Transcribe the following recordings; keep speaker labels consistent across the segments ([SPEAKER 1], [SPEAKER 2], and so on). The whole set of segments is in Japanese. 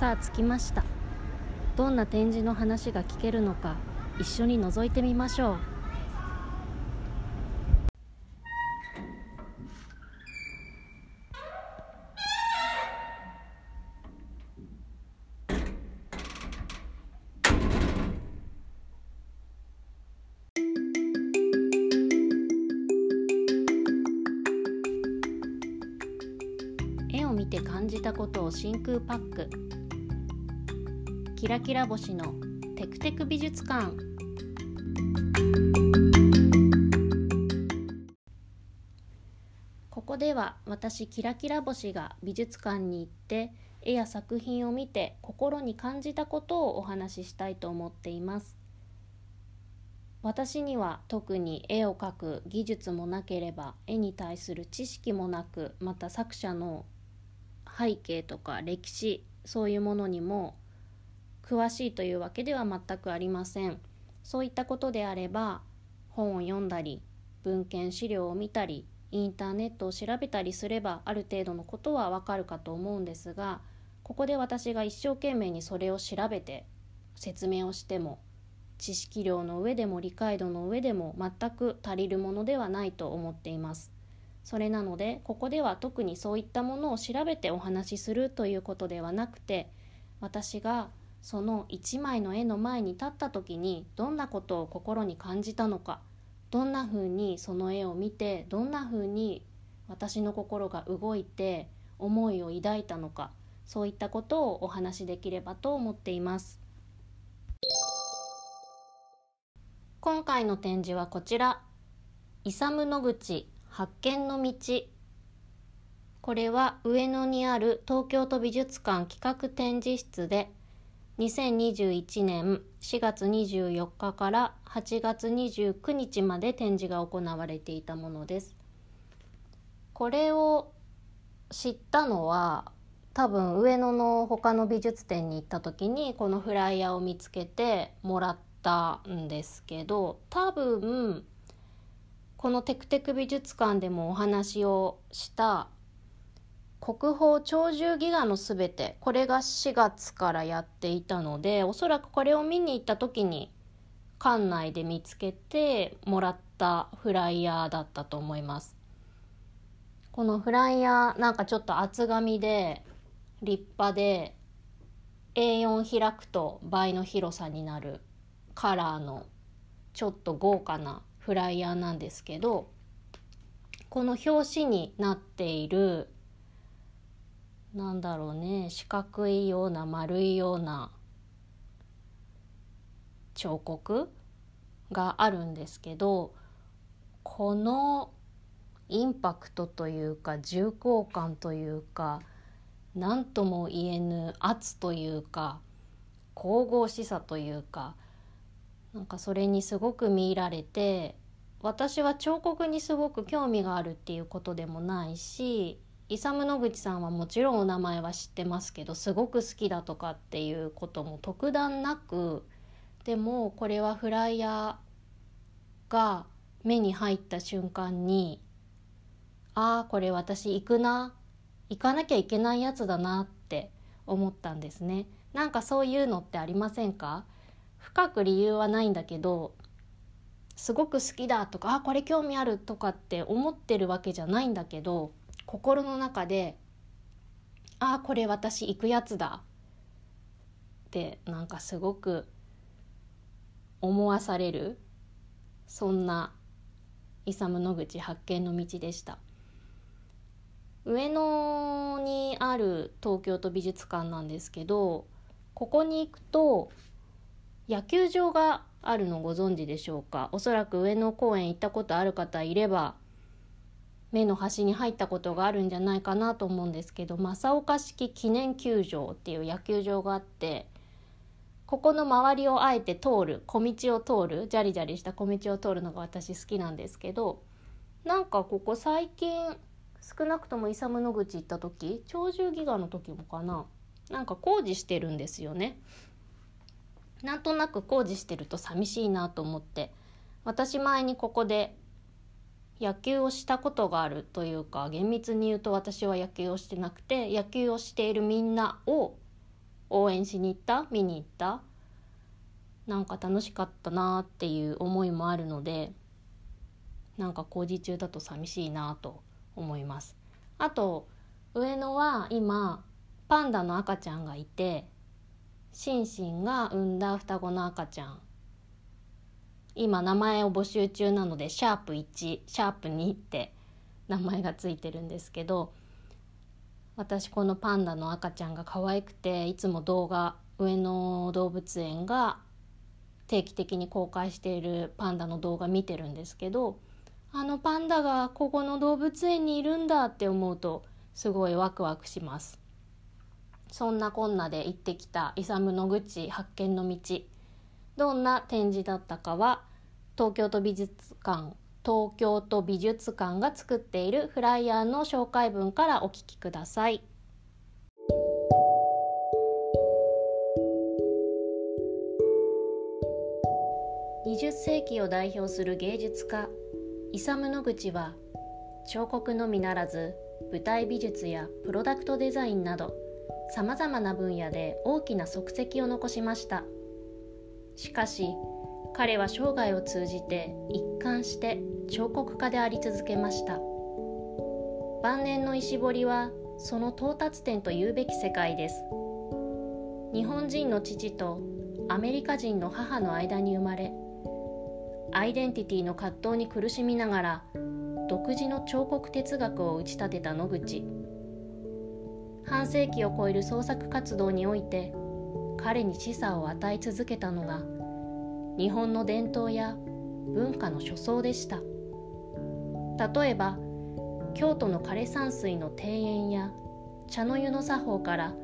[SPEAKER 1] さあ着きました。どんな展示の話が聞けるのか一緒に覗いてみましょう。ラキラ星のテクテク美術館。ここでは私キラキラ星が美術館に行って絵や作品を見て心に感じたことをお話ししたいと思っています。私には特に絵を描く技術もなければ絵に対する知識もなくまた作者の背景とか歴史そういうものにも詳しいというわけでは全くありません。そういったことであれば本を読んだり文献資料を見たりインターネットを調べたりすればある程度のことはわかるかと思うんですがここで私が一生懸命にそれを調べて説明をしても知識量の上でも理解度の上でも全く足りるものではないと思っています。それなのでここでは特にそういったものを調べてお話しするということではなくて私がその一枚の絵の前に立った時にどんなことを心に感じたのかどんなふうにその絵を見てどんなふうに私の心が動いて思いを抱いたのかそういったことをお話しできればと思っています。今回の展示はこちら。イサム野口発見の道。これは上野にある東京都美術館企画展示室で2021年4月24日から8月29日まで展示が行われていたものです。これを知ったのは多分上野の他の美術展に行った時にこのフライヤーを見つけてもらったんですけど多分このテクテク美術館でもお話をした国宝鳥獣戯画のすべてこれが4月からやっていたのでおそらくこれを見に行った時に館内で見つけてもらったフライヤーだったと思います。このフライヤーなんかちょっと厚紙で立派で A4 開くと倍の広さになるカラーのちょっと豪華なフライヤーなんですけどこの表紙になっているなんだろうね。四角いような丸いような彫刻？があるんですけどこのインパクトというか重厚感というか何とも言えぬ圧というか神々しさというかなんかそれにすごく見入られて私は彫刻にすごく興味があるっていうことでもないしイサム・ノグチさんはもちろんお名前は知ってますけどすごく好きだとかっていうことも特段なくでもこれはフライヤーが目に入った瞬間にああこれ私行くな行かなきゃいけないやつだなって思ったんですね。なんかそういうのってありませんか？深く理由はないんだけどすごく好きだとかあこれ興味あるとかって思ってるわけじゃないんだけど心の中で「ああこれ私行くやつだ」ってなんかすごく思わされるそんなイサム・野口発見の道でした。上野にある東京都美術館なんですけどここに行くと野球場があるのご存知でしょうか？おそらく上野公園行ったことある方いれば目の端に入ったことがあるんじゃないかなと思うんですけど正岡式記念球場っていう野球場があってここの周りをあえて通る小道を通るジャリジャリした小道を通るのが私好きなんですけどなんかここ最近少なくともイサム野口行った時鳥獣戯画の時もかななんか工事してるんですよね。なんとなく工事してると寂しいなと思って私前にここで野球をしたことがあるというか厳密に言うと私は野球をしてなくて野球をしているみんなを応援しに行った見に行ったなんか楽しかったなっていう思いもあるのでなんか工事中だと寂しいなと思います。あと上野は今パンダの赤ちゃんがいてシンシンが産んだ双子の赤ちゃん今名前を募集中なのでシャープ1シャープ2って名前がついてるんですけど私このパンダの赤ちゃんが可愛くていつも動画上野動物園が定期的に公開しているパンダの動画見てるんですけどあのパンダがここの動物園にいるんだって思うとすごいワクワクします。そんなこんなで行ってきたイサムの口発見の道どんな展示だったかは東京都美術館東京都美術館が作っているフライヤーの紹介文からお聞きください。20世紀を代表する芸術家イサム・ノグチは彫刻のみならず舞台美術やプロダクトデザインなどさまざまな分野で大きな足跡を残しましたしかし彼は生涯を通じて一貫して彫刻家であり続けました。晩年の石彫りはその到達点と言うべき世界です。日本人の父とアメリカ人の母の間に生まれアイデンティティの葛藤に苦しみながら独自の彫刻哲学を打ち立てた野口。半世紀を超える創作活動において彼に示唆を与え続けたのが日本の伝統や文化の書相でした。例えば京都の枯山水の庭園や茶の湯の作法から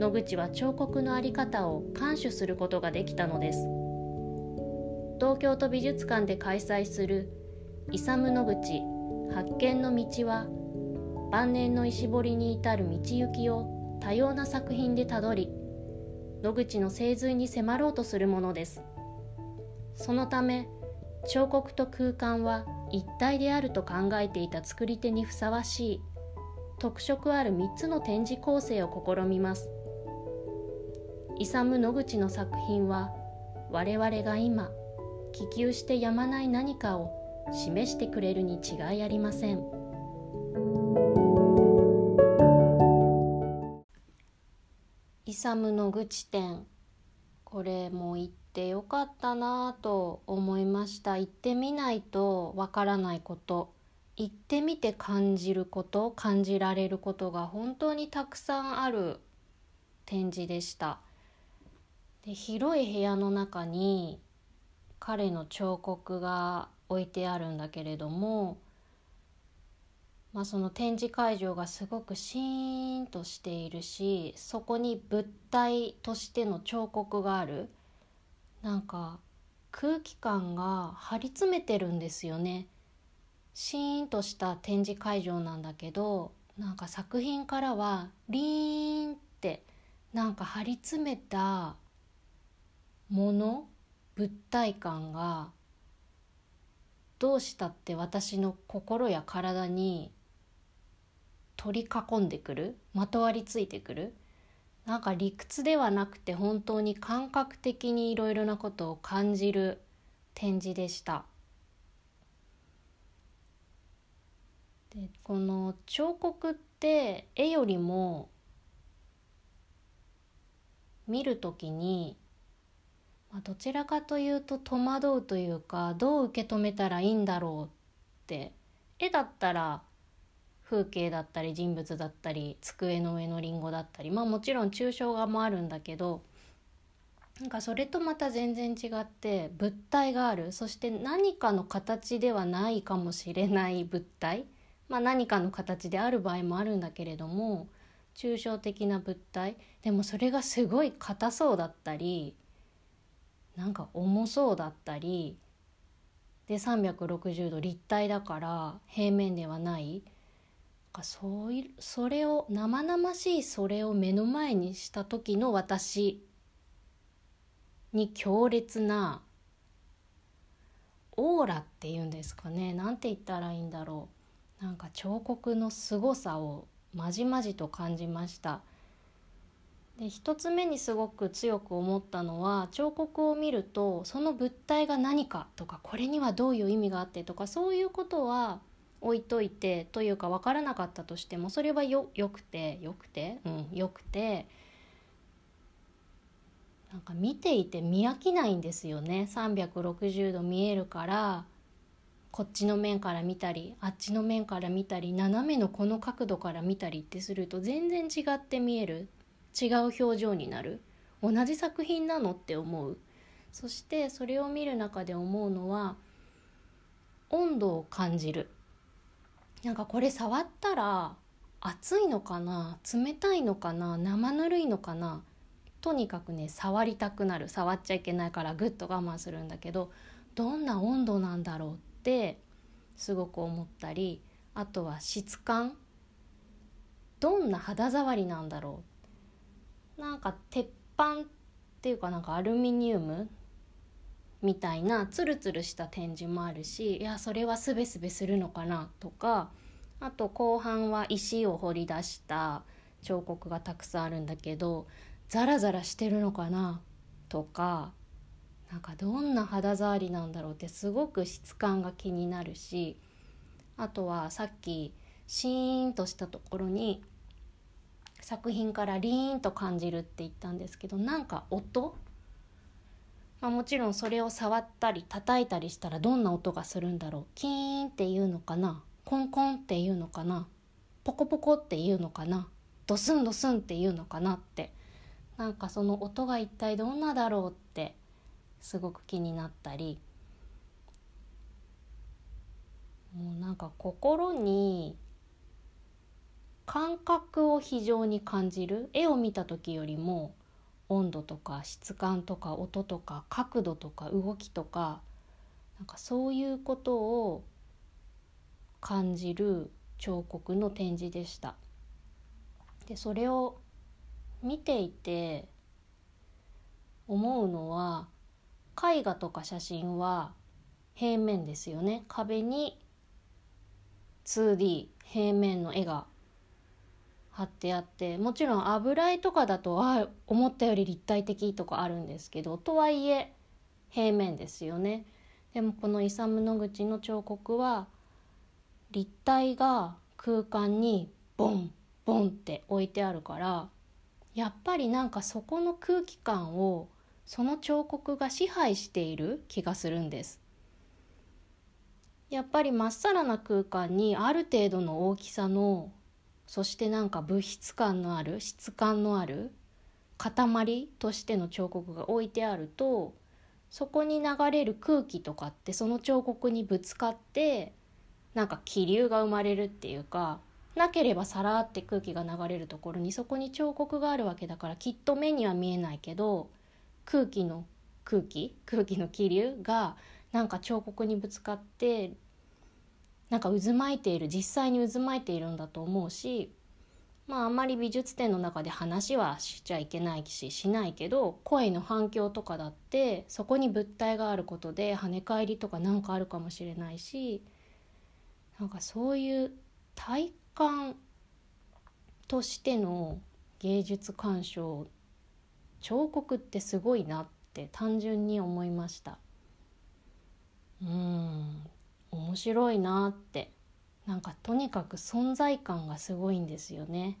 [SPEAKER 1] 野口は彫刻の在り方を監守することができたのです。東京都美術館で開催するイサム野口発見の道は晩年の石彫りに至る道行きを多様な作品でたどり野口の精髄に迫ろうとするものです。そのため彫刻と空間は一体であると考えていた作り手にふさわしい特色ある3つの展示構成を試みます。イサム野口の作品は我々が今希求してやまない何かを示してくれるに違いありません。イサムの愚痴点これも言ってよかったなぁと思いました。行ってみないとわからないこと。行ってみて感じること。感じられることが本当にたくさんある展示でした。で広い部屋の中に彼の彫刻が置いてあるんだけれども、まあ、その展示会場がすごくシーンとしているしそこに物体としての彫刻があるなんか空気感が張り詰めてるんですよね。シーンとした展示会場なんだけどなんか作品からはリーンってなんか張り詰めたもの物体感がどうしたって私の心や体に取り囲んでくるまとわりついてくるなんか理屈ではなくて本当に感覚的にいろいろなことを感じる展示でした。でこの彫刻って絵よりも見る時にまあ、どちらかというと戸惑うというかどう受け止めたらいいんだろうって絵だったら風景だったり人物だったり机の上のリンゴだったりまあもちろん抽象画もあるんだけどなんかそれとまた全然違って物体がある。そして何かの形ではないかもしれない物体。まあ、何かの形である場合もあるんだけれども抽象的な物体。でもそれがすごい硬そうだったりなんか重そうだったりで360度立体だから平面ではない。かそういそれを生々しいそれを目の前にした時の私に強烈なオーラっていうんですかね。なんて言ったらいいんだろう。なんか彫刻の凄さをまじまじと感じました。で一つ目にすごく強く思ったのは彫刻を見るとその物体が何かとかこれにはどういう意味があってとかそういうことは置いといてというか分からなかったとしてもそれはよよくてよくて？うんよくて。なんか見ていて見飽きないんですよね。360度見えるからこっちの面から見たりあっちの面から見たり斜めのこの角度から見たりってすると全然違って見える。違う表情になる。同じ作品なのって思う。そしてそれを見る中で思うのは温度を感じる。なんかこれ触ったら熱いのかな冷たいのかな生ぬるいのかなとにかくね触りたくなる。触っちゃいけないからぐっと我慢するんだけどどんな温度なんだろうってすごく思ったりあとは質感どんな肌触りなんだろう。なんか鉄板っていうかなんかアルミニウムみたいなツルツルした展示もあるしいやそれはすべすべするのかなとかあと後半は石を掘り出した彫刻がたくさんあるんだけどザラザラしてるのかなとかなんかどんな肌触りなんだろうってすごく質感が気になるしあとはさっきシーンとしたところに作品からリーンと感じるって言ったんですけどなんか音、まあ、もちろんそれを触ったり叩いたりしたらどんな音がするんだろう。キーンっていうのかな。コンコンっていうのかな。ポコポコっていうのかな。ドスンドスンっていうのかなって。なんかその音が一体どんなだろうってすごく気になったり。もうなんか心に感覚を非常に感じる。絵を見た時よりも温度とか質感とか音とか角度とか動きとかなんかそういうことを感じる彫刻の展示でした。でそれを見ていて思うのは絵画とか写真は平面ですよね壁に 2D 平面の絵が貼ってあってもちろん油絵とかだとあ思ったより立体的とかあるんですけどとはいえ平面ですよね。でもこのイサム・ノグチの彫刻は立体が空間にボンボンって置いてあるからやっぱりなんかそこの空気感をその彫刻が支配している気がするんです。やっぱりまっさらな空間にある程度の大きさのそしてなんか物質感のある質感のある塊としての彫刻が置いてあるとそこに流れる空気とかってその彫刻にぶつかってなんか気流が生まれるっていうかなければさらって空気が流れるところにそこに彫刻があるわけだからきっと目には見えないけど空気の空気空気の気流がなんか彫刻にぶつかってなんか渦巻いている実際に渦巻いているんだと思うしまああんまり美術展の中で話はしちゃいけないししないけど声の反響とかだってそこに物体があることで跳ね返りとかなんかあるかもしれないしなんかそういう体感としての芸術鑑賞彫刻ってすごいなって単純に思いました。うん。面白いなって。なんかとにかく存在感がすごいんですよね。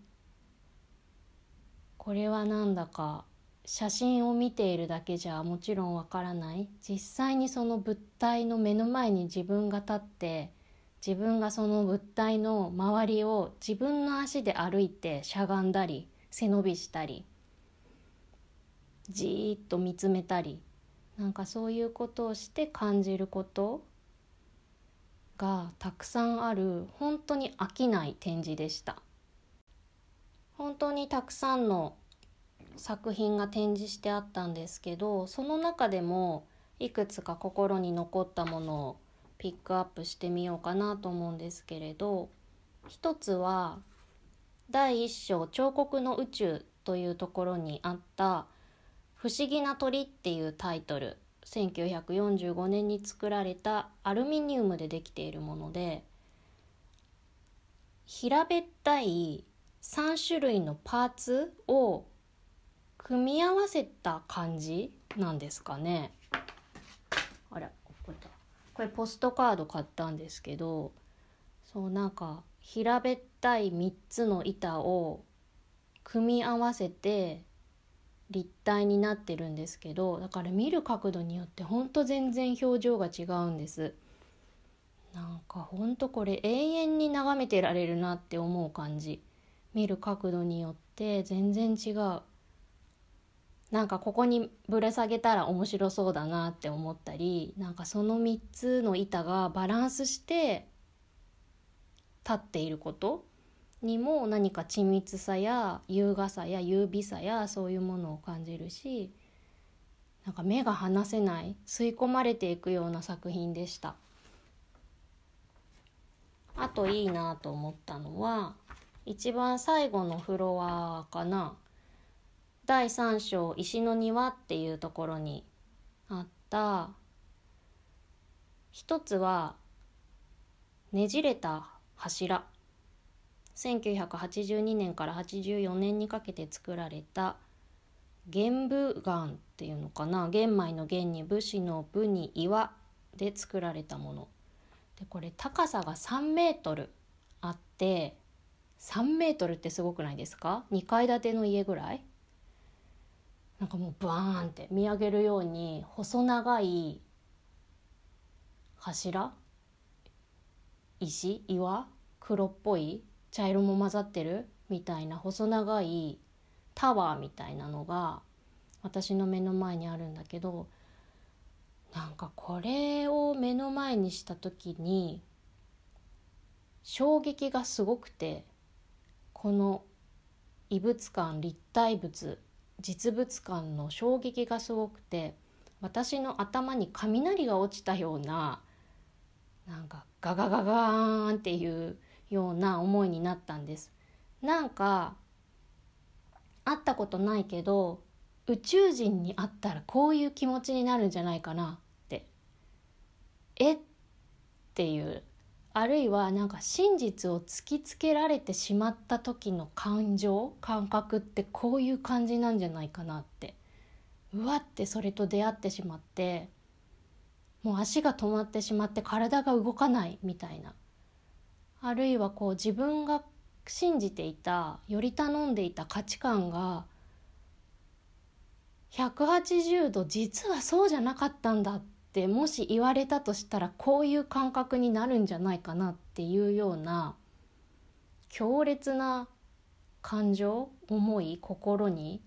[SPEAKER 1] これはなんだか写真を見ているだけじゃもちろんわからない。実際にその物体の目の前に自分が立って自分がその物体の周りを自分の足で歩いてしゃがんだり背伸びしたりじーっと見つめたりなんかそういうことをして感じることがたくさんある本当に飽きない展示でした。本当にたくさんの作品が展示してあったんですけどその中でもいくつか心に残ったものをピックアップしてみようかなと思うんですけれど一つは第一章「彫刻の宇宙」というところにあった「不思議な鳥」っていうタイトル。1945年に作られたアルミニウムでできているもので平べったい3種類のパーツを組み合わせた感じなんですかね。あらこれポストカード買ったんですけどそうなんか平べったい3つの板を組み合わせて立体になってるんですけどだから見る角度によってほんと全然表情が違うんです。なんかほんとこれ永遠に眺めてられるなって思う感じ。見る角度によって全然違う。なんかここにぶら下げたら面白そうだなって思ったりなんかその3つの板がバランスして立っていること。にも何か緻密さや優雅さや優美さやそういうものを感じるしなんか目が離せない吸い込まれていくような作品でした。あといいなと思ったのは一番最後のフロアかな。第3章「石の庭」っていうところにあった。一つはねじれた柱。1982年から84年にかけて作られた玄武岩っていうのかな。玄米の玄に武士の武に岩で作られたもの。でこれ高さが3メートルあって3メートルってすごくないですか？2階建ての家ぐらい？なんかもうバーンって見上げるように細長い柱？石？岩？黒っぽい茶色も混ざってるみたいな細長いタワーみたいなのが私の目の前にあるんだけどなんかこれを目の前にした時に衝撃がすごくてこの異物感立体物実物感の衝撃がすごくて私の頭に雷が落ちたようななんかガガガガーンっていうような思いになったんです。なんか会ったことないけど宇宙人に会ったらこういう気持ちになるんじゃないかなって。え？っていう。あるいはなんか真実を突きつけられてしまった時の感情感覚ってこういう感じなんじゃないかなって。うわってそれと出会ってしまってもう足が止まってしまって体が動かないみたいな。あるいはこう自分が信じていたより頼んでいた価値観が180度実はそうじゃなかったんだってもし言われたとしたらこういう感覚になるんじゃないかなっていうような強烈な感情思い心に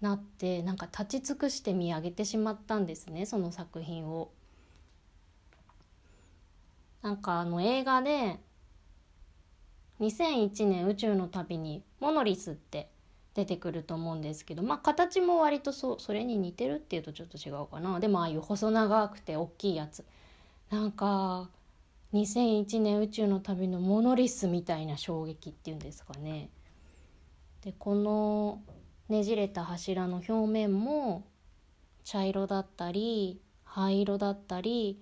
[SPEAKER 1] なってなんか立ち尽くして見上げてしまったんですねその作品を。なんかあの映画で2001年宇宙の旅にモノリスって出てくると思うんですけどまあ形も割とそそれに似てるっていうとちょっと違うかな。でもああいう細長くて大きいやつ。なんか2001年宇宙の旅のモノリスみたいな衝撃っていうんですかね。でこのねじれた柱の表面も茶色だったり灰色だったり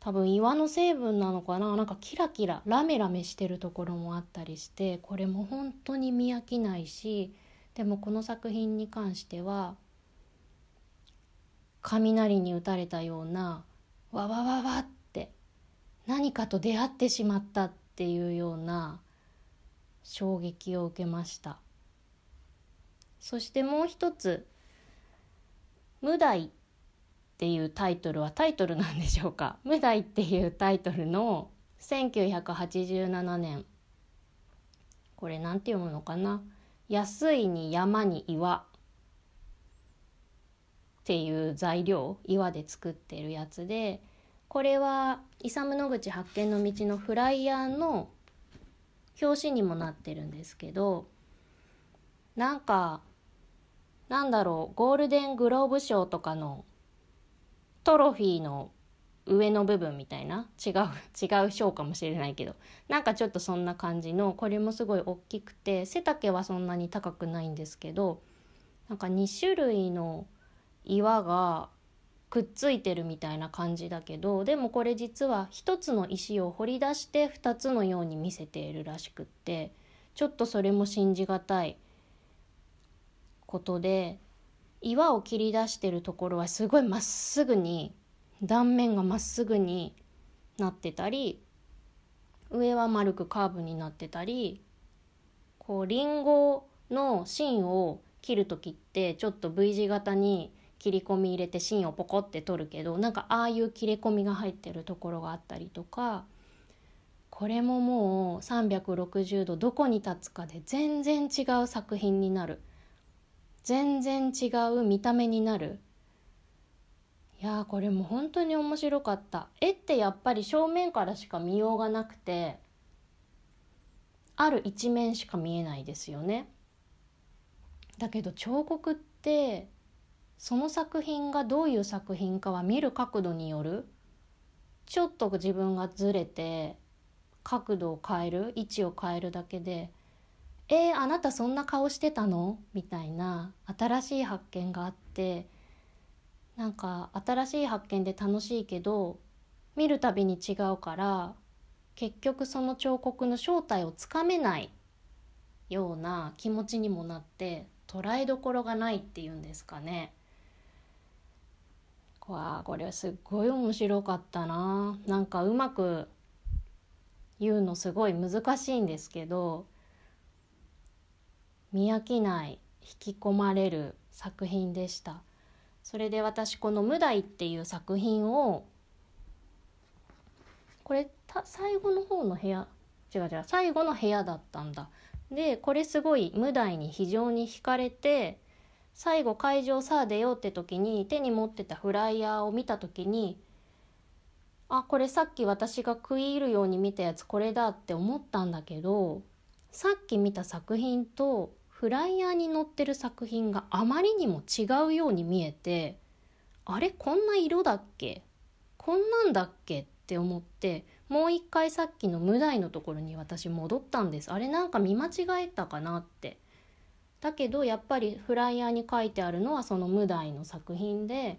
[SPEAKER 1] 多分岩の成分なのかな？なんかキラキララメラメしてるところもあったりしてこれも本当に見飽きないしでもこの作品に関しては雷に打たれたようなわわわわって何かと出会ってしまったっていうような衝撃を受けました。そしてもう一つ「無題」っていうタイトルはタイトルなんでしょうか「無題」っていうタイトルの1987年。これなんて読むのかな？安いに山に岩。っていう材料？岩で作ってるやつで。これはイサム・ノグチ発見の道のフライヤーの表紙にもなってるんですけどなんかなんだろう？ゴールデングローブ賞とかのトロフィーの上の部分みたいな？違う 違う賞かもしれないけど。なんかちょっとそんな感じのこれもすごい大きくて背丈はそんなに高くないんですけどなんか2種類の岩がくっついてるみたいな感じだけどでもこれ実は一つの石を掘り出して2つのように見せているらしくってちょっとそれも信じがたいことで岩を切り出してるところはすごいまっすぐに断面がまっすぐになってたり上は丸くカーブになってたりこうリンゴの芯を切る時ってちょっと V 字型に切り込み入れて芯をポコって取るけどなんかああいう切れ込みが入ってるところがあったりとかこれももう360度どこに立つかで全然違う作品になる。全然違う見た目になる。いやこれも本当に面白かった。絵ってやっぱり正面からしか見ようがなくてある一面しか見えないですよね。だけど彫刻ってその作品がどういう作品かは見る角度による。ちょっと自分がずれて角度を変える位置を変えるだけで「えー、あなたそんな顔してたの?」みたいな新しい発見があってなんか新しい発見で楽しいけど見るたびに違うから結局その彫刻の正体をつかめないような気持ちにもなって捉えどころがないっていうんですかね。わこれはすっごい面白かったななんかうまく言うのすごい難しいんですけど見飽きない引き込まれる作品でした。それで私この「無題」っていう作品をこれ最後の方の部屋違う違う最後の部屋だったんだ。でこれすごい無題に非常に惹かれて最後会場さあ出ようって時に手に持ってたフライヤーを見た時にあこれさっき私が食い入るように見たやつこれだって思ったんだけどさっき見た作品とフライヤーに載ってる作品があまりにも違うように見えてあれこんな色だっけ？こんなんだっけ？って思ってもう一回さっきの無題のところに私戻ったんです。あれなんか見間違えたかなって。だけどやっぱりフライヤーに書いてあるのはその無題の作品で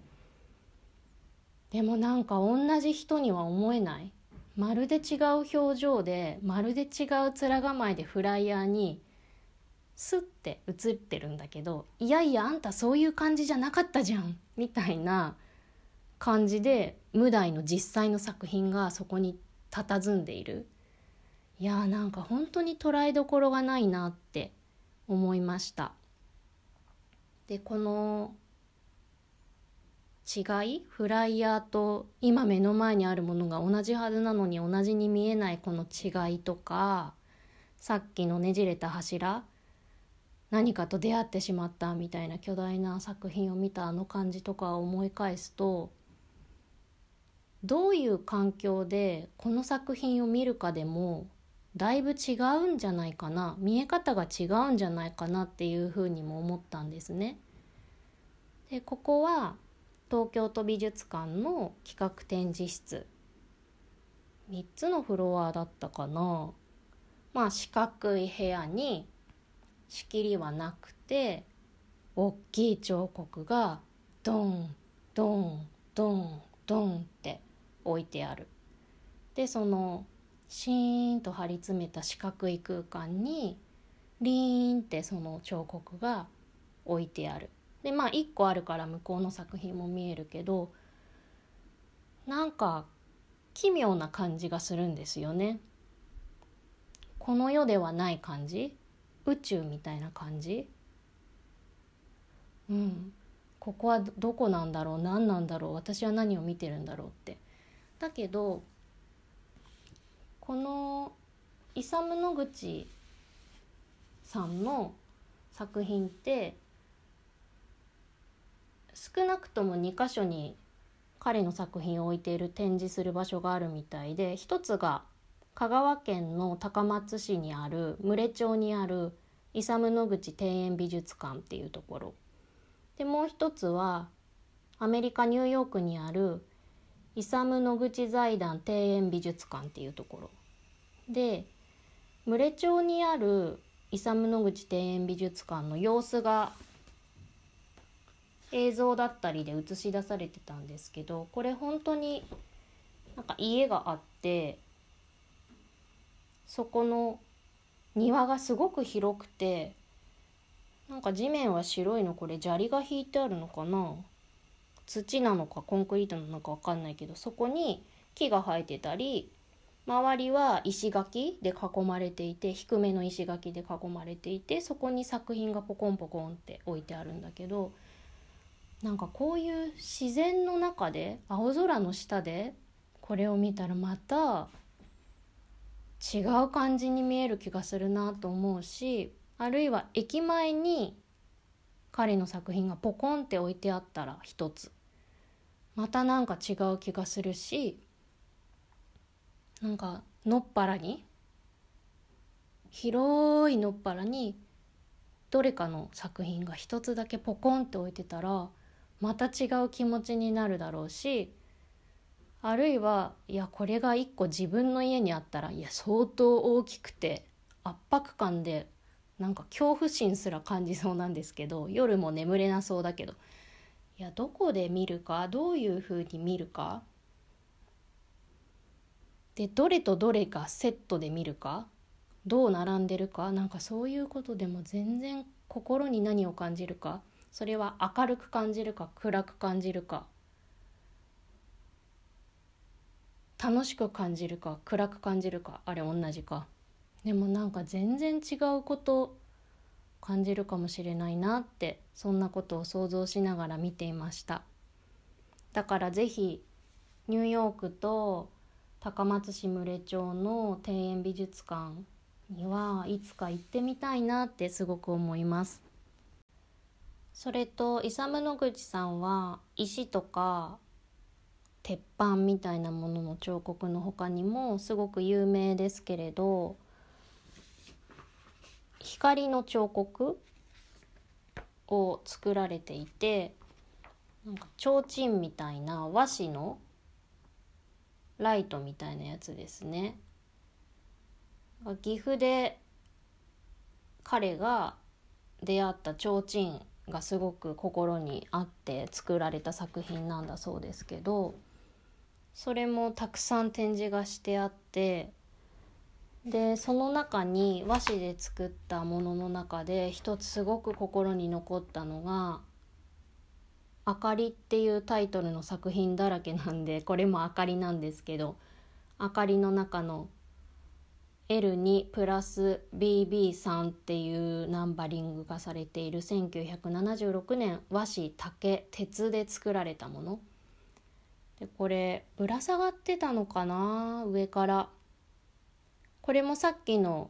[SPEAKER 1] でもなんか同じ人には思えない。まるで違う表情でまるで違う面構えでフライヤーにスッて映ってるんだけどいやいやあんたそういう感じじゃなかったじゃんみたいな感じで無題の実際の作品がそこに佇んでいる。いやーなんか本当に捉えどころがないなって思いました。でこの違いフライヤーと今目の前にあるものが同じはずなのに同じに見えないこの違いとかさっきのねじれた柱何かと出会ってしまったみたいな巨大な作品を見たあの感じとかを思い返すとどういう環境でこの作品を見るかでもだいぶ違うんじゃないかな見え方が違うんじゃないかなっていうふうにも思ったんですね。でここは東京都美術館の企画展示室3つのフロアだったかなまあ四角い部屋に仕切りはなくて大きい彫刻がドンドンドンドンって置いてある。でそのシーンと張り詰めた四角い空間にリーンってその彫刻が置いてある。でまあ1個あるから向こうの作品も見えるけどなんか奇妙な感じがするんですよね。この世ではない感じ宇宙みたいな感じ？うん。ここはどこなんだろう？何なんだろう？私は何を見てるんだろうって。だけどこのイサム・ノグチさんの作品って少なくとも2箇所に彼の作品を置いている展示する場所があるみたいで一つが香川県の高松市にある牟礼町にあるイサム・ノグチ庭園美術館っていうところ。でもう一つはアメリカ・ニューヨークにあるイサム・ノグチ財団庭園美術館っていうところ。で牟礼町にあるイサム・ノグチ庭園美術館の様子が映像だったりで映し出されてたんですけどこれ本当になんか家があってそこの庭がすごく広くてなんか地面は白いのこれ砂利が引いてあるのかな？土なのかコンクリートなのか分かんないけどそこに木が生えてたり周りは石垣で囲まれていて低めの石垣で囲まれていてそこに作品がポコンポコンって置いてあるんだけどなんかこういう自然の中で青空の下でこれを見たらまた違う感じに見える気がするなと思うしあるいは駅前に彼の作品がポコンって置いてあったら一つ。またなんか違う気がするしなんかのっぱらに広いのっぱらにどれかの作品が一つだけポコンって置いてたらまた違う気持ちになるだろうしあるいはいやこれが一個自分の家にあったらいや相当大きくて圧迫感でなんか恐怖心すら感じそうなんですけど夜も眠れなそうだけどいやどこで見るかどういうふうに見るか？でどれとどれがセットで見るか？どう並んでるか？なんかそういうことでも全然心に何を感じるか？それは明るく感じるか暗く感じるか？楽しく感じるか暗く感じるかあれ同じか。でもなんか全然違うこと感じるかもしれないなってそんなことを想像しながら見ていました。だから是非ニューヨークと高松市牟礼町の庭園美術館にはいつか行ってみたいなってすごく思います。それとイサム・ノグチさんは石とか鉄板みたいなものの彫刻の他にもすごく有名ですけれど光の彫刻を作られていてなんか提灯みたいな和紙のライトみたいなやつですね。岐阜で彼が出会った提灯がすごく心にあって作られた作品なんだそうですけどそれもたくさん展示がしてあってでその中に和紙で作ったものの中で一つすごく心に残ったのが「あかり」っていうタイトルの作品だらけなんでこれも「あかり」なんですけど「あかり」の中の L2 プラス BB3 っていうナンバリングがされている1976年和紙竹鉄で作られたもの。でこれぶら下がってたのかな？上から。これもさっきの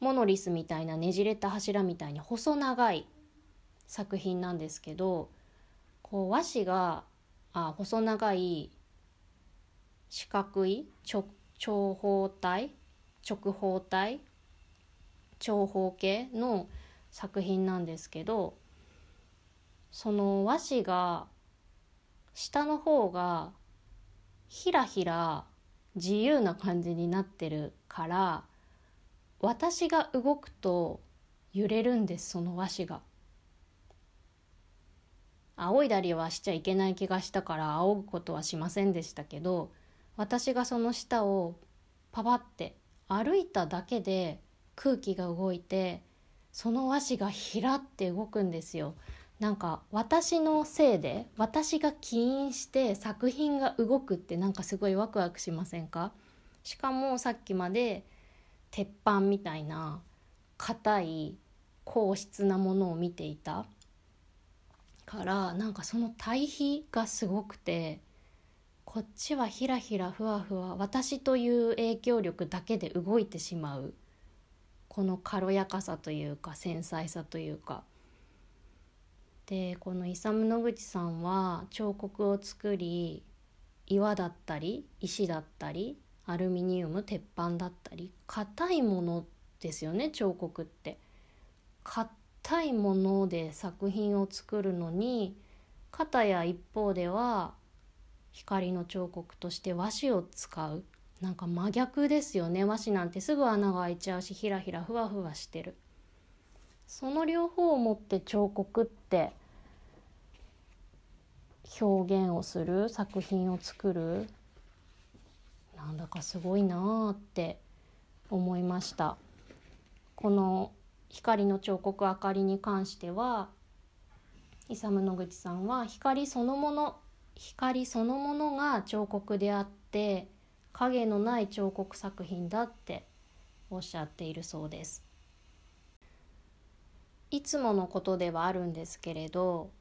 [SPEAKER 1] モノリスみたいなねじれた柱みたいに細長い作品なんですけどこう和紙があ細長い四角い長方体直方体長方形の作品なんですけどその和紙が下の方がひらひら自由な感じになってるから私が動くと揺れるんですその和紙が。仰いだりはしちゃいけない気がしたから仰ぐことはしませんでしたけど私がその下をパパって歩いただけで空気が動いてその和紙がひらって動くんですよ。なんか私のせいで私が起因して作品が動くってなんかすごいワクワクしませんか？しかもさっきまで鉄板みたいな硬い硬質なものを見ていた。からなんかその対比がすごくてこっちはひらひらふわふわ私という影響力だけで動いてしまう。この軽やかさというか繊細さというか。でこのイサム・ノグチさんは彫刻を作り岩だったり石だったりアルミニウム鉄板だったり硬いものですよね彫刻って。硬いもので作品を作るのに片や一方では光の彫刻として和紙を使う。なんか真逆ですよね和紙なんて。すぐ穴が開いちゃうしひらひらふわふわしてる。その両方を持って彫刻って表現をする作品を作るなんだかすごいなあって思いました。この光の彫刻明かりに関してはイサム野口さんは光そのもの光そのものが彫刻であって影のない彫刻作品だっておっしゃっているそうです。いつものことではあるんですけれど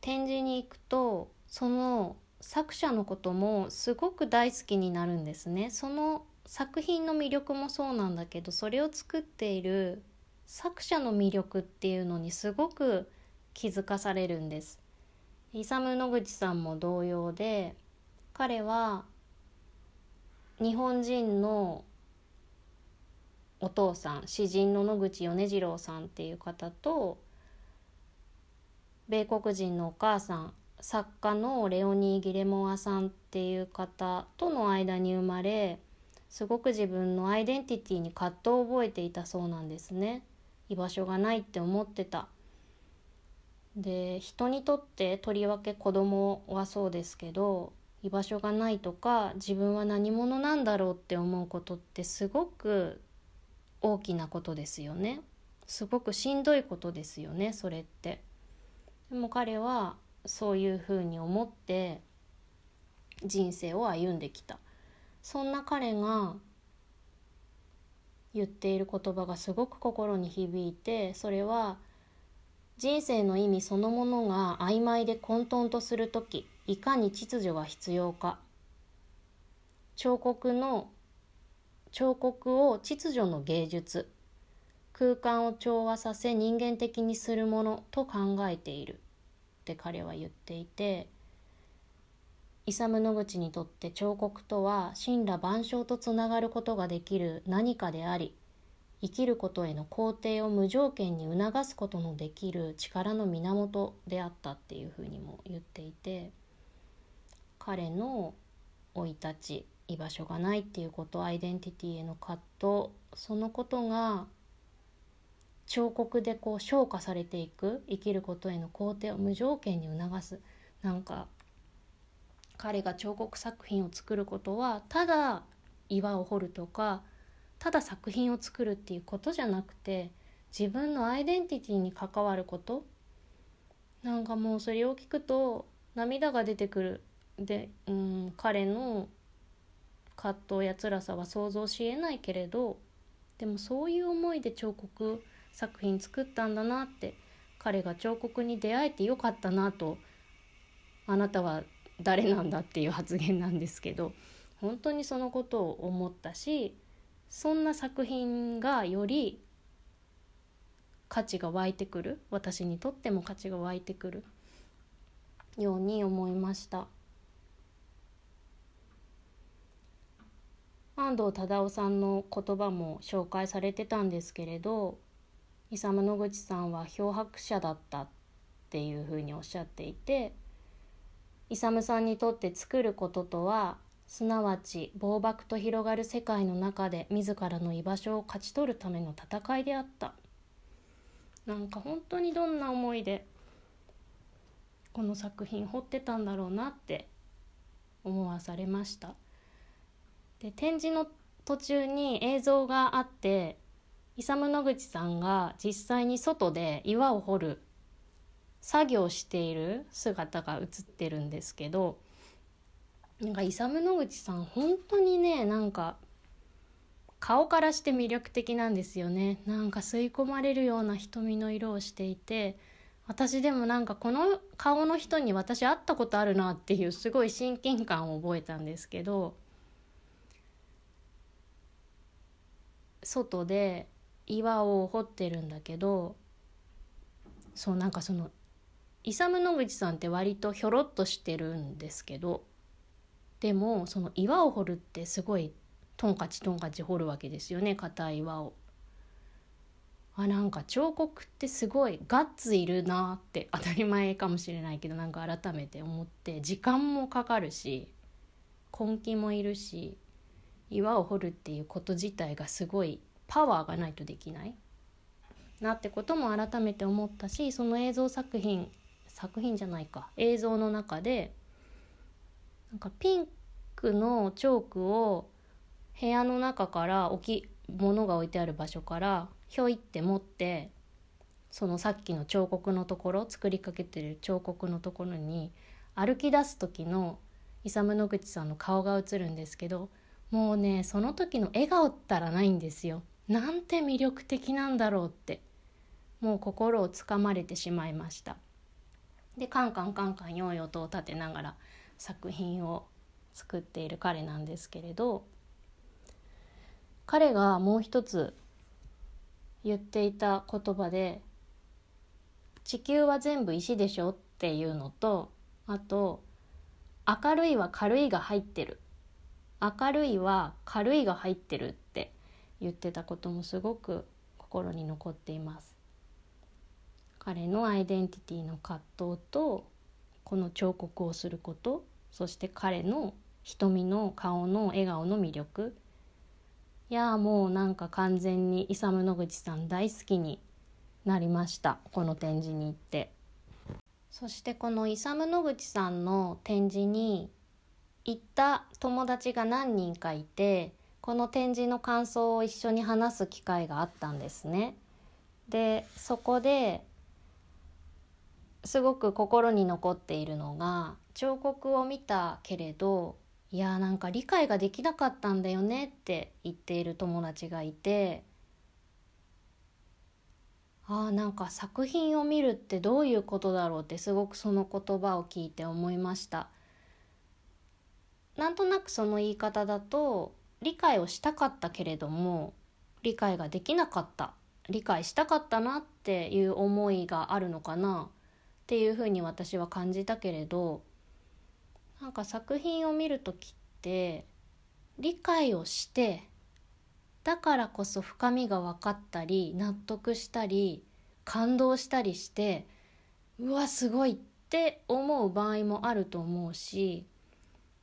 [SPEAKER 1] 展示に行くとその作者のこともすごく大好きになるんですね。その作品の魅力もそうなんだけどそれを作っている作者の魅力っていうのにすごく気づかされるんです。イサム・ノグチさんも同様で彼は日本人のお父さん詩人の野口米次郎さんっていう方と米国人のお母さん作家のレオニー・ギレモアさんっていう方との間に生まれすごく自分のアイデンティティに葛藤を覚えていたそうなんですね。居場所がないって思ってた。で人にとってとりわけ子供はそうですけど居場所がないとか自分は何者なんだろうって思うことってすごく大きなことですよね。すごくしんどいことですよねそれって。でも彼はそういうふうに思って人生を歩んできた。そんな彼が言っている言葉がすごく心に響いてそれは人生の意味そのものが曖昧で混沌とする時いかに秩序が必要か。彫刻の彫刻を秩序の芸術空間を調和させ人間的にするものと考えているって彼は言っていてイサム・ノグチにとって彫刻とは神羅万象とつながることができる何かであり生きることへの肯定を無条件に促すことのできる力の源であったっていうふうにも言っていて彼の生い立ち居場所がないっていうことアイデンティティへの葛藤そのことが彫刻でこう昇華されていく生きることへの肯定を無条件に促すなんか彼が彫刻作品を作ることはただ岩を彫るとかただ作品を作るっていうことじゃなくて自分のアイデンティティに関わること。なんかもうそれを聞くと涙が出てくる。で、うん、彼の葛藤や辛さは想像しえないけれどでもそういう思いで彫刻作品作ったんだなって彼が彫刻に出会えてよかったなとあなたは誰なんだっていう発言なんですけど本当にそのことを思ったしそんな作品がより価値が湧いてくる私にとっても価値が湧いてくるように思いました。安藤忠雄さんの言葉も紹介されてたんですけれどイサム・ノグチさんは漂白者だったっていうふうにおっしゃっていてイサムさんにとって作ることとはすなわち暴漠と広がる世界の中で自らの居場所を勝ち取るための戦いであった。なんか本当にどんな思いでこの作品彫ってたんだろうなって思わされました。で展示の途中に映像があってイサム・ノグチさんが実際に外で岩を掘る作業している姿が映ってるんですけどなんかイサム・ノグチさん本当にねなんか顔からして魅力的なんですよね。なんか吸い込まれるような瞳の色をしていて私でもなんかこの顔の人に私会ったことあるなっていうすごい親近感を覚えたんですけど外で岩を掘ってるんだけどそうなんかそのイサム・ノグチさんって割とひょろっとしてるんですけどでもその岩を掘るってすごいトンカチトンカチ掘るわけですよね硬い岩を。あなんか彫刻ってすごいガッツいるなって当たり前かもしれないけどなんか改めて思って時間もかかるし根気もいるし岩を掘るっていうこと自体がすごいパワーがないとできない。なってことも改めて思ったしその映像作品作品じゃないか。映像の中でなんかピンクのチョークを部屋の中から置き物が置いてある場所からひょいって持ってそのさっきの彫刻のところ作りかけてる彫刻のところに歩き出す時のイサム・ノグチさんの顔が映るんですけどもうねその時の笑顔ったらないんですよ。なんて魅力的なんだろうってもう心をつかまれてしまいました。でカンカンカンカンヨーヨーとを立てながら作品を作っている彼なんですけれど彼がもう一つ言っていた言葉で「地球は全部石でしょ」っていうのとあと「明るいは軽いが入ってる」「明るいは軽いが入ってる」って言ってたこともすごく心に残っています。彼のアイデンティティの葛藤とこの彫刻をすることそして彼の瞳の顔の笑顔の魅力いやもうなんか完全にイサム・ノグチさん大好きになりましたこの展示に行ってそしてこのイサム・ノグチさんの展示に行った友達が何人かいてこの展示の感想を一緒に話す機会があったんですね。でそこですごく心に残っているのが彫刻を見たけれどいやなんか理解ができなかったんだよねって言っている友達がいてああなんか作品を見るってどういうことだろうってすごくその言葉を聞いて思いましたなんとなくその言い方だと理解をしたかったけれども理解ができなかった。理解したかったなっていう思いがあるのかなっていうふうに私は感じたけれどなんか作品を見る時って理解をしてだからこそ深みが分かったり納得したり感動したりしてうわすごいって思う場合もあると思うし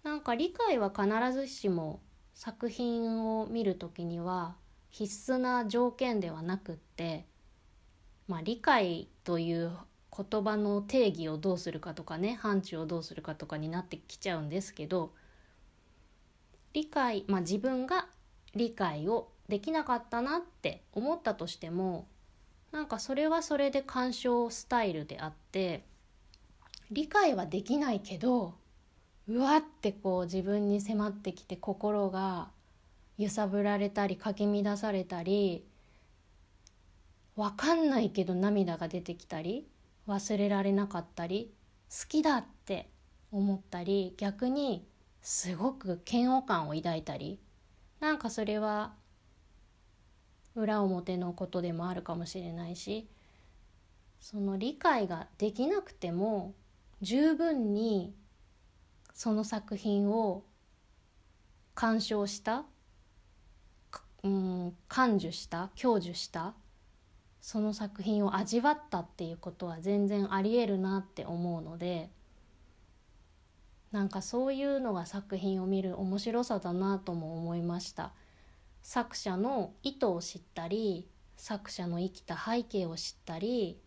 [SPEAKER 1] なんか理解は必ずしも作品を見る時には必須な条件ではなくってまあ理解という言葉の定義をどうするかとかね範疇をどうするかとかになってきちゃうんですけど理解まあ自分が理解をできなかったなって思ったとしてもなんかそれはそれで鑑賞スタイルであって理解はできないけどうわってこう自分に迫ってきて心が揺さぶられたりかき乱されたり分かんないけど涙が出てきたり忘れられなかったり好きだって思ったり逆にすごく嫌悪感を抱いたりなんかそれは裏表のことでもあるかもしれないしその理解ができなくても十分にその作品を鑑賞したうん感受した享受したその作品を味わったっていうことは全然ありえるなって思うのでなんかそういうのが作品を見る面白さだなとも思いました。作者の意図を知ったり作者の生きた背景を知ったり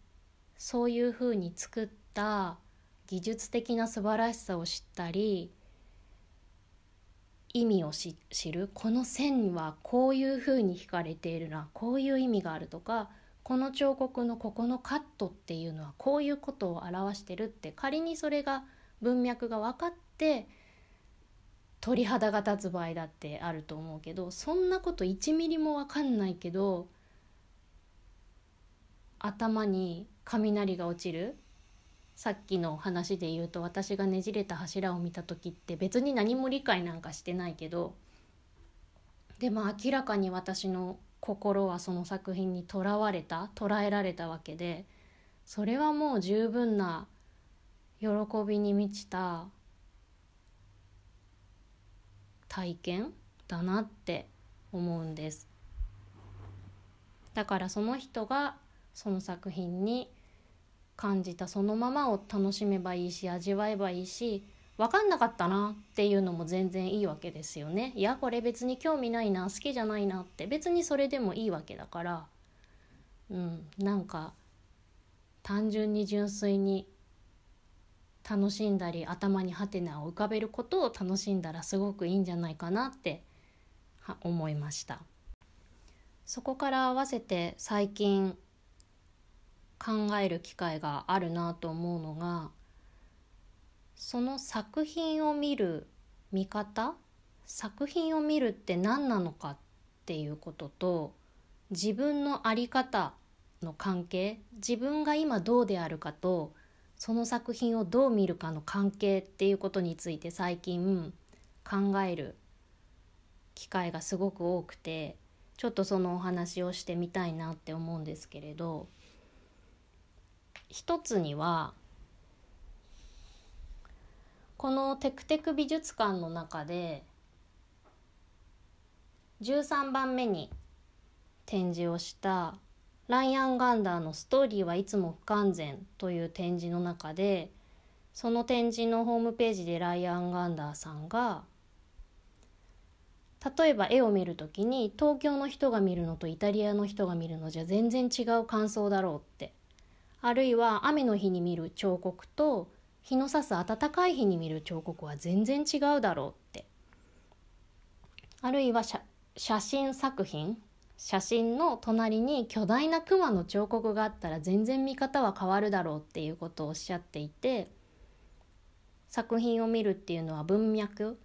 [SPEAKER 1] そういうふうに作った技術的な素晴らしさを知ったり意味を知る。この線はこういうふうに引かれているな。こういう意味があるとかこの彫刻のここのカットっていうのはこういうことを表してるって。仮にそれが文脈が分かって鳥肌が立つ場合だってあると思うけどそんなこと1ミリも分かんないけど頭に雷が落ちる。さっきの話で言うと私がねじれた柱を見た時って別に何も理解なんかしてないけどでも明らかに私の心はその作品にとらわれた捉えられたわけでそれはもう十分な喜びに満ちた体験だなって思うんです。だからその人がその作品に感じたそのままを楽しめばいいし味わえばいいし分かんなかったなっていうのも全然いいわけですよね。いやこれ別に興味ないな好きじゃないなって。別にそれでもいいわけだから。うんなんか単純に純粋に楽しんだり頭にハテナを浮かべることを楽しんだらすごくいいんじゃないかなって思いました。そこから合わせて最近考える機会があるなと思うのがその作品を見る見方作品を見るって何なのかっていうことと自分の在り方の関係自分が今どうであるかとその作品をどう見るかの関係っていうことについて最近考える機会がすごく多くてちょっとそのお話をしてみたいなって思うんですけれど。一つにはこのテクテク美術館の中で13番目に展示をしたライアン・ガンダーの「ストーリーはいつも不完全」という展示の中でその展示のホームページでライアン・ガンダーさんが例えば絵を見る時に東京の人が見るのとイタリアの人が見るのじゃ全然違う感想だろうってあるいは雨の日に見る彫刻と日の差す暖かい日に見る彫刻は全然違うだろうって。あるいは写真作品写真の隣に巨大なクマの彫刻があったら全然見方は変わるだろうっていうことをおっしゃっていて作品を見るっていうのは文脈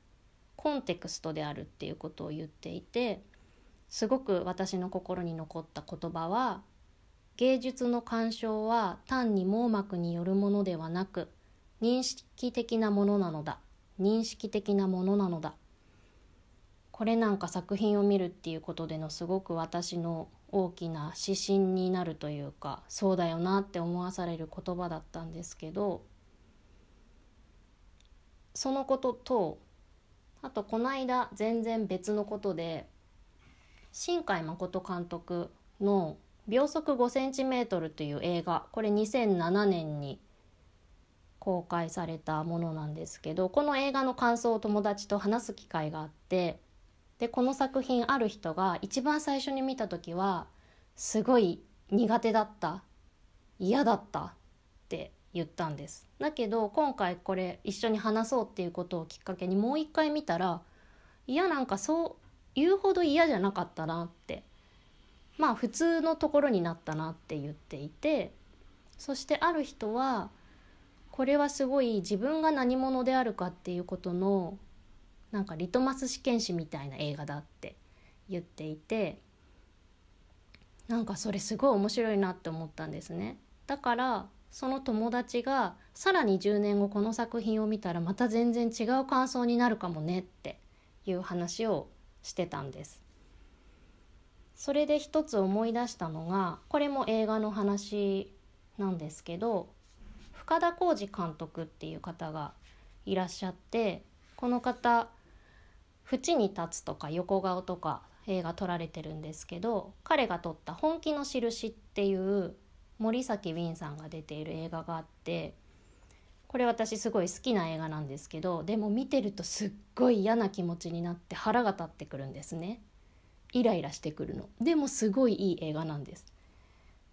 [SPEAKER 1] コンテクストであるっていうことを言っていてすごく私の心に残った言葉は芸術の鑑賞は単に網膜によるものではなく認識的なものなのだ。認識的なものなのだ。これなんか作品を見るっていうことでのすごく私の大きな指針になるというかそうだよなって思わされる言葉だったんですけどそのこととあとこの間全然別のことで新海誠監督の「秒速 5cm」という映画。これ2007年に公開されたものなんですけどこの映画の感想を友達と話す機会があってでこの作品ある人が一番最初に見た時はすごい苦手だった嫌だったって言ったんです。だけど今回これ一緒に話そうっていうことをきっかけにもう一回見たらいやなんかそう言うほど嫌じゃなかったなってまあ普通のところになったなって言っていてそしてある人はこれはすごい自分が何者であるかっていうことのなんかリトマス試験紙みたいな映画だって言っていてなんかそれすごい面白いなって思ったんですね。だからその友達がさらに10年後この作品を見たらまた全然違う感想になるかもねっていう話をしてたんです。それで一つ思い出したのがこれも映画の話なんですけど深田浩二監督っていう方がいらっしゃってこの方縁に立つとか横顔とか映画撮られてるんですけど彼が撮った「本気の印」っていう森崎ウィンさんが出ている映画があってこれ私すごい好きな映画なんですけどでも見てるとすっごい嫌な気持ちになって腹が立ってくるんですね。イライラしてくるの。でもすごいいい映画なんです。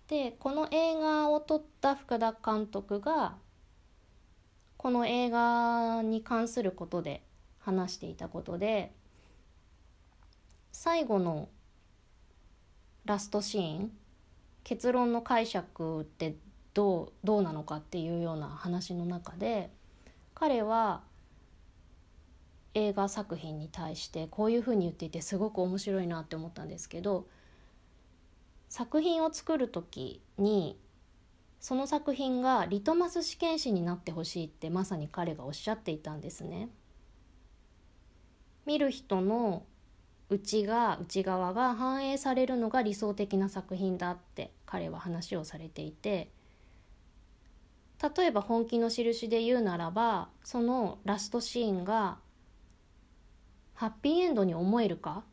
[SPEAKER 1] でこの映画を撮った福田監督がこの映画に関することで話していたことで最後のラストシーン結論の解釈ってどうどうなのかっていうような話の中で彼は映画作品に対してこういうふうに言っていてすごく面白いなって思ったんですけど作品を作る時にその作品がリトマス試験紙になってほしいってまさに彼がおっしゃっていたんですね。見る人の内が内側が反映されるのが理想的な作品だって彼は話をされていて例えば本気の印で言うならばそのラストシーンがハッピーエンドに思えるか？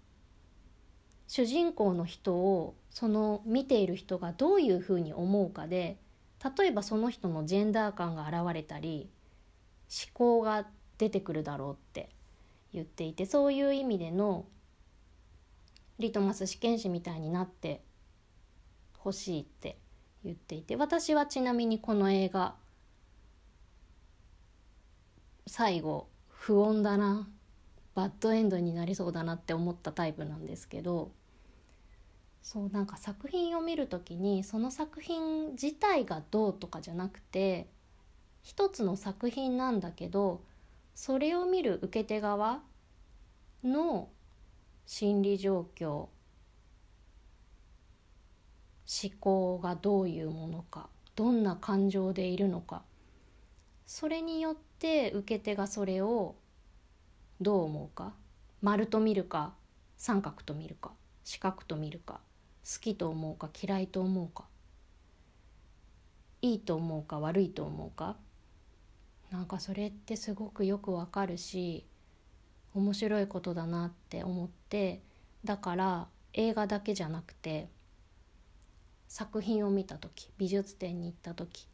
[SPEAKER 1] 主人公の人をその見ている人がどういうふうに思うかで例えばその人のジェンダー感が現れたり思考が出てくるだろうって言っていてそういう意味でのリトマス試験紙みたいになってほしいって言っていて私はちなみにこの映画最後不穏だな。バッドエンドになりそうだなって思ったタイプなんですけどそうなんか作品を見る時にその作品自体がどうとかじゃなくて一つの作品なんだけどそれを見る受け手側の心理状況思考がどういうものかどんな感情でいるのかそれによって受け手がそれをどう思うか？丸と見るか？三角と見るか？四角と見るか？好きと思うか？嫌いと思うか？いいと思うか？悪いと思うか？なんかそれってすごくよくわかるし面白いことだなって思ってだから映画だけじゃなくて作品を見た時美術展に行った時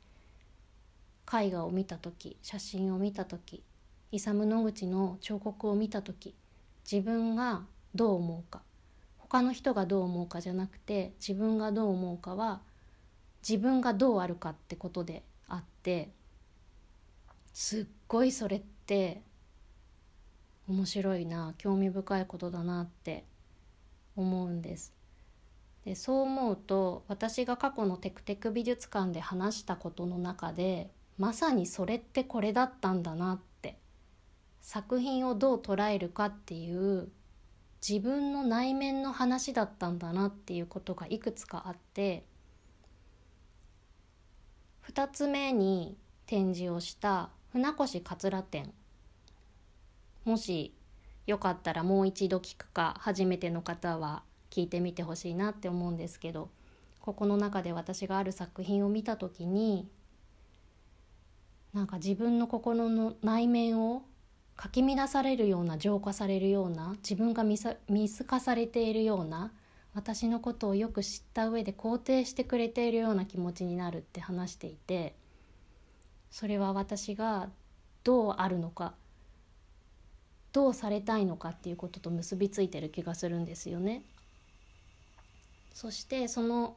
[SPEAKER 1] 絵画を見た時写真を見た時イサム・ノグチの彫刻を見た時自分がどう思うか他の人がどう思うかじゃなくて自分がどう思うかは自分がどうあるかってことであってすっごいそれって面白いな興味深いことだなって思うんです。でそう思うと私が過去のテクテク美術館で話したことの中でまさにそれってこれだったんだなって作品をどう捉えるかっていう自分の内面の話だったんだなっていうことがいくつかあって2つ目に展示をした船越桂展もしよかったらもう一度聞くか初めての方は聞いてみてほしいなって思うんですけどここの中で私がある作品を見た時になんか自分の心の内面をかき乱されるような浄化されるような自分が見透かされているような私のことをよく知った上で肯定してくれているような気持ちになるって話していてそれは私がどうあるのかどうされたいのかっていうことと結びついてる気がするんですよね。そしてその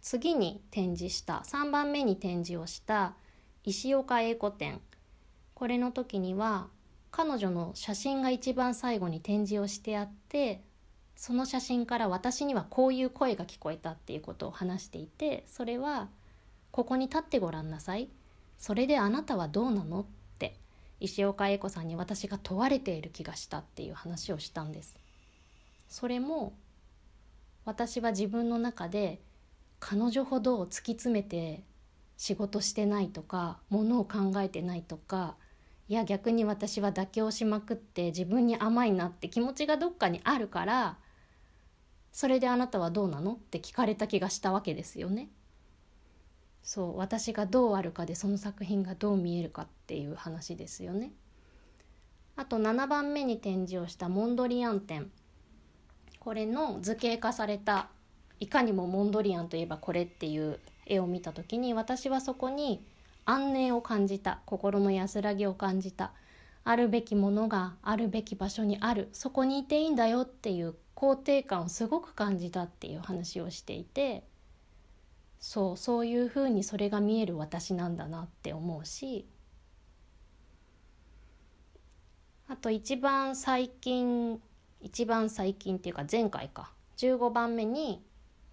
[SPEAKER 1] 次に展示した3番目に展示をした石岡英子展これの時には彼女の写真が一番最後に展示をしてあってその写真から私にはこういう声が聞こえたっていうことを話していてそれは「ここに立ってごらんなさい」「それであなたはどうなの?」って石岡英子さんに私が問われている気がしたっていう話をしたんです。それも私は自分の中で彼女ほど突き詰めて仕事してないとかものを考えてないとかいや逆に私は妥協しまくって自分に甘いなって気持ちがどっかにあるからそれであなたはどうなのって聞かれた気がしたわけですよね。そう私がどうあるかでその作品がどう見えるかっていう話ですよね。あと7番目に展示をしたモンドリアン展これの図形化されたいかにもモンドリアンといえばこれっていう絵を見た時に私はそこに安寧を感じた心の安らぎを感じた。あるべきものがあるべき場所にある。そこにいていいんだよっていう肯定感をすごく感じたっていう話をしていてそうそういうふうにそれが見える私なんだなって思うしあと一番最近一番最近っていうか前回か。15番目に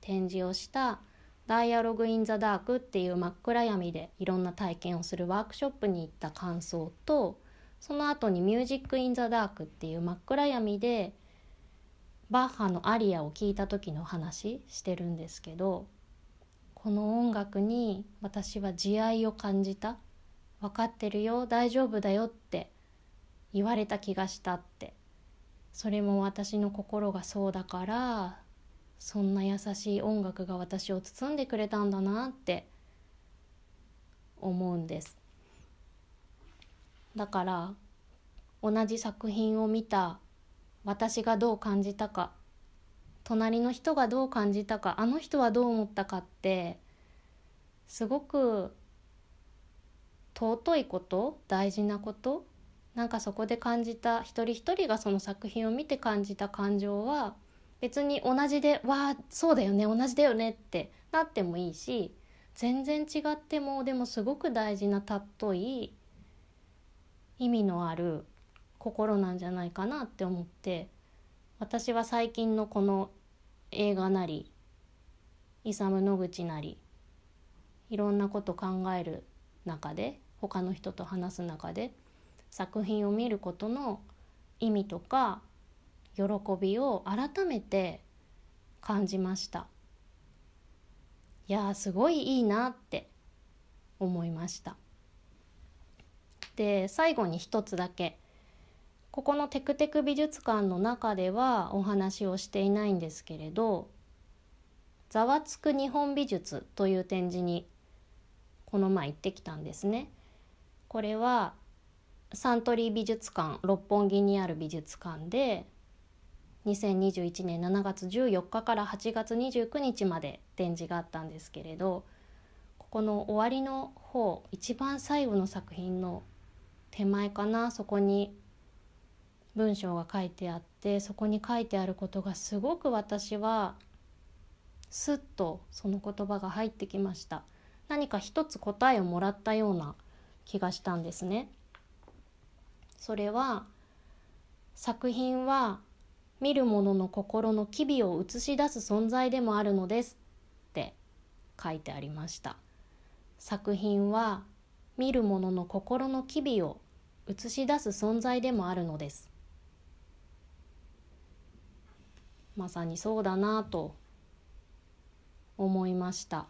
[SPEAKER 1] 展示をした「ダイアログ・イン・ザ・ダークっていう真っ暗闇でいろんな体験をするワークショップに行った感想とその後にミュージック・イン・ザ・ダークっていう真っ暗闇でバッハのアリアを聴いた時の話してるんですけどこの音楽に私は慈愛を感じた。分かってるよ大丈夫だよって言われた気がしたって。それも私の心がそうだからそんな優しい音楽が私を包んでくれたんだなって思うんです。だから同じ作品を見た私がどう感じたか隣の人がどう感じたかあの人はどう思ったかってすごく尊いこと大事なことなんかそこで感じた一人一人がその作品を見て感じた感情は別に同じで「わあそうだよね同じだよね」ってなってもいいし全然違ってもでもすごく大事な尊い意味のある心なんじゃないかなって思って私は最近のこの映画なりイサム・ノグチなりいろんなこと考える中で他の人と話す中で作品を見ることの意味とか喜びを改めて感じました。いやすごいいいなって思いました。で最後に一つだけ。ここのテクテク美術館の中ではお話をしていないんですけれど「ざわつく日本美術」という展示にこの前行ってきたんですね。これはサントリー美術館六本木にある美術館で2021年7月14日から8月29日まで展示があったんですけれどここの終わりの方一番最後の作品の手前かなそこに文章が書いてあってそこに書いてあることがすごく私はスッとその言葉が入ってきました。何か一つ答えをもらったような気がしたんですね。それは作品は見る者の心の機微を映し出す存在でもあるのですって書いてありました。作品は見る者の心の機微を映し出す存在でもあるのです。まさにそうだなと思いました。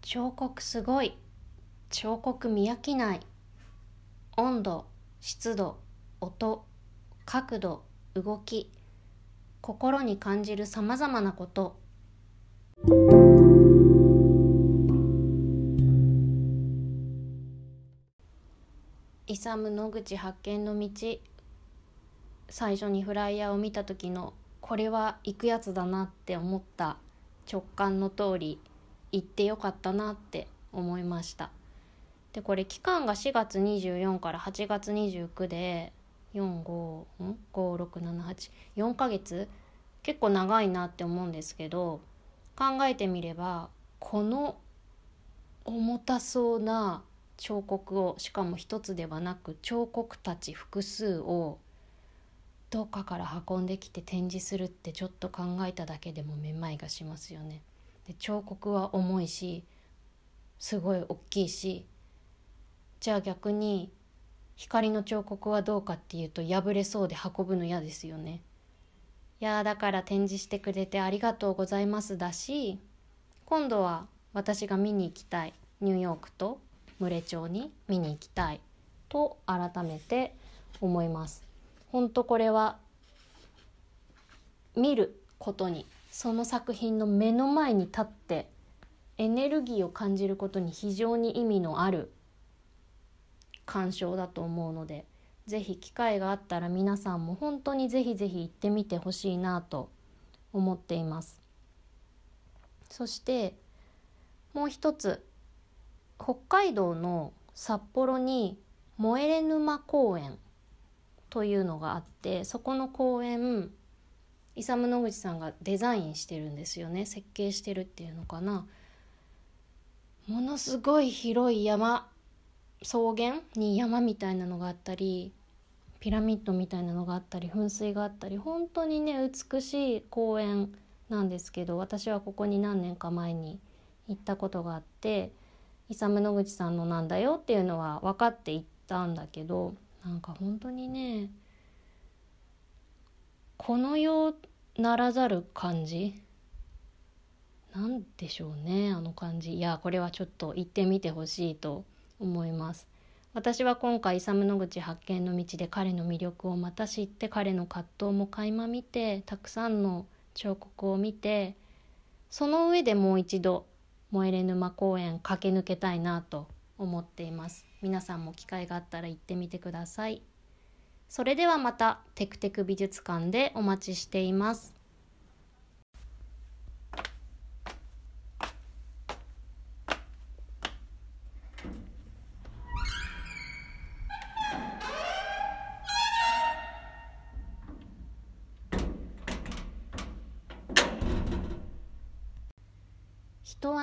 [SPEAKER 1] 彫刻すごい。彫刻見飽きない。温度湿度音角度動き心に感じるさまざまなこと。イサム野口発見の道。最初にフライヤーを見た時のこれは行くやつだなって思った直感の通り行ってよかったなって思いました。でこれ期間が4月24から8月29で455678ヶ月？結構長いなって思うんですけど考えてみればこの重たそうな彫刻をしかも一つではなく彫刻たち複数をどっかから運んできて展示するってちょっと考えただけでもめまいがしますよね。で彫刻は重いしすごい大きいしじゃあ逆に光の彫刻はどうかっていうと破れそうで運ぶの嫌ですよね。いやだから展示してくれてありがとうございますだし今度は私が見に行きたいニューヨークと牟礼町に見に行きたいと改めて思います。本当これは見ることにその作品の目の前に立ってエネルギーを感じることに非常に意味のある鑑賞だと思うので是非機会があったら皆さんも本当に是非是非行ってみてほしいなと思っています。そしてもう一つ北海道の札幌に燃えれ沼公園というのがあってそこの公園イサム・ノグチさんがデザインしてるんですよね。設計してるっていうのかな。ものすごい広い山。草原に山みたいなのがあったりピラミッドみたいなのがあったり噴水があったり本当にね美しい公園なんですけど私はここに何年か前に行ったことがあってイサム・ノグチさんのなんだよっていうのは分かって行ったんだけどなんか本当にねこの世ならざる感じ？なんでしょうねあの感じ。いやこれはちょっと行ってみてほしいと思います。私は今回イサム・ノグチ発見の道で彼の魅力をまた知って彼の葛藤も垣間見てたくさんの彫刻を見てその上でもう一度萌えれ沼公園駆け抜けたいなと思っています。皆さんも機会があったら行ってみてください。それではまたテクテク美術館でお待ちしています。